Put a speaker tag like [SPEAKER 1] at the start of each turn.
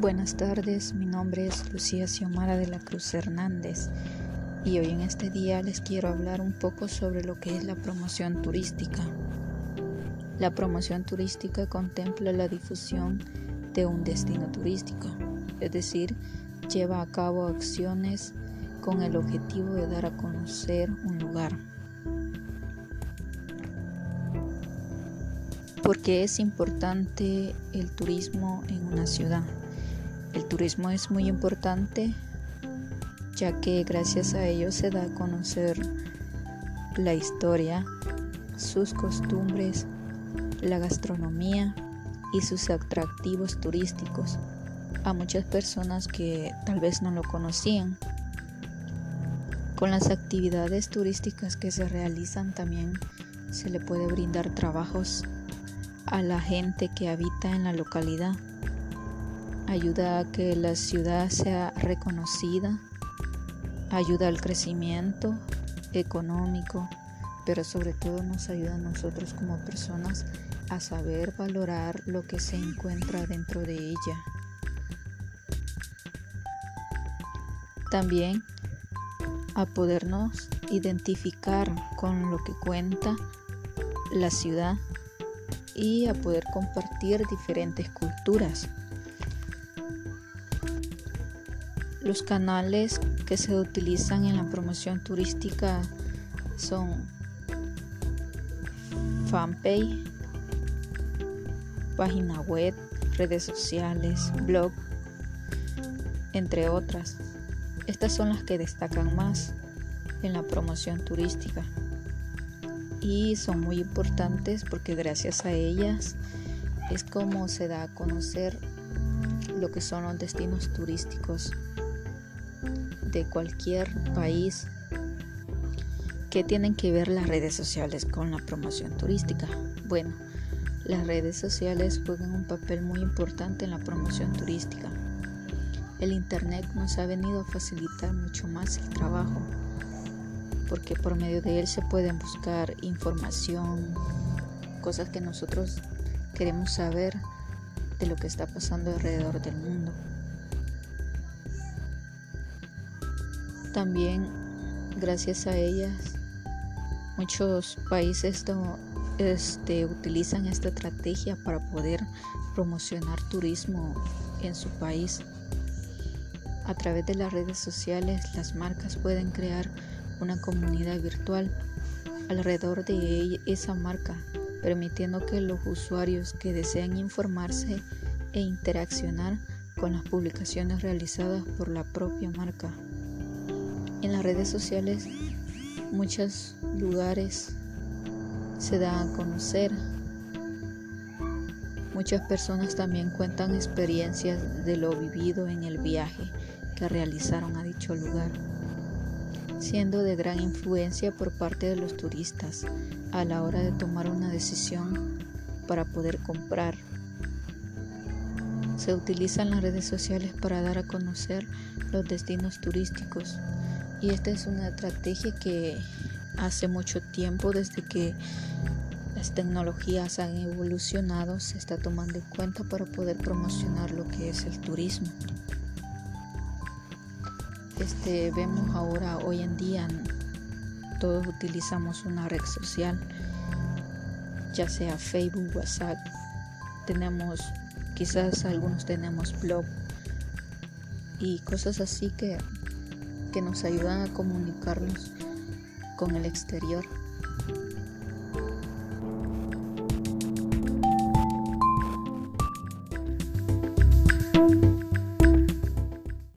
[SPEAKER 1] Buenas tardes, mi nombre es Lucía Xiomara de la Cruz Hernández y hoy en este día les quiero hablar un poco sobre lo que es la promoción turística. La promoción turística contempla la difusión de un destino turístico, es decir, lleva a cabo acciones con el objetivo de dar a conocer un lugar. ¿Por qué es importante el turismo en una ciudad? El turismo es muy importante ya que gracias a ello se da a conocer la historia, sus costumbres, la gastronomía y sus atractivos turísticos a muchas personas que tal vez no lo conocían. Con las actividades turísticas que se realizan también se le puede brindar trabajos a la gente que habita en la localidad. Ayuda a que la ciudad sea reconocida, ayuda al crecimiento económico, pero sobre todo nos ayuda a nosotros como personas a saber valorar lo que se encuentra dentro de ella. También a podernos identificar con lo que cuenta la ciudad y a poder compartir diferentes culturas. Los canales que se utilizan en la promoción turística son fanpage, página web, redes sociales, blog, entre otras. Estas son las que destacan más en la promoción turística y son muy importantes porque gracias a ellas es como se da a conocer lo que son los destinos turísticos de cualquier país que tienen que ver las redes sociales con la promoción turística. Bueno, las redes sociales juegan un papel muy importante en la promoción turística. El Internet nos ha venido a facilitar mucho más el trabajo porque por medio de él se pueden buscar información, cosas que nosotros queremos saber de lo que está pasando alrededor del mundo. También gracias a ellas muchos países este, utilizan esta estrategia para poder promocionar turismo en su país. A través de las redes sociales las marcas pueden crear una comunidad virtual alrededor de esa marca, permitiendo que los usuarios que desean informarse e interaccionar con las publicaciones realizadas por la propia marca. En las redes sociales muchos lugares se dan a conocer. Muchas personas también cuentan experiencias de lo vivido en el viaje que realizaron a dicho lugar siendo de gran influencia por parte de los turistas a la hora de tomar una decisión para poder comprar. Se utilizan las redes sociales para dar a conocer los destinos turísticos y esta es una estrategia que hace mucho tiempo desde que las tecnologías han evolucionado se está tomando en cuenta para poder promocionar lo que es el turismo. Este, vemos ahora, hoy en día, todos utilizamos una red social, ya sea Facebook, WhatsApp, tenemos, quizás algunos tenemos blog y cosas así que, que nos ayudan a comunicarnos con el exterior.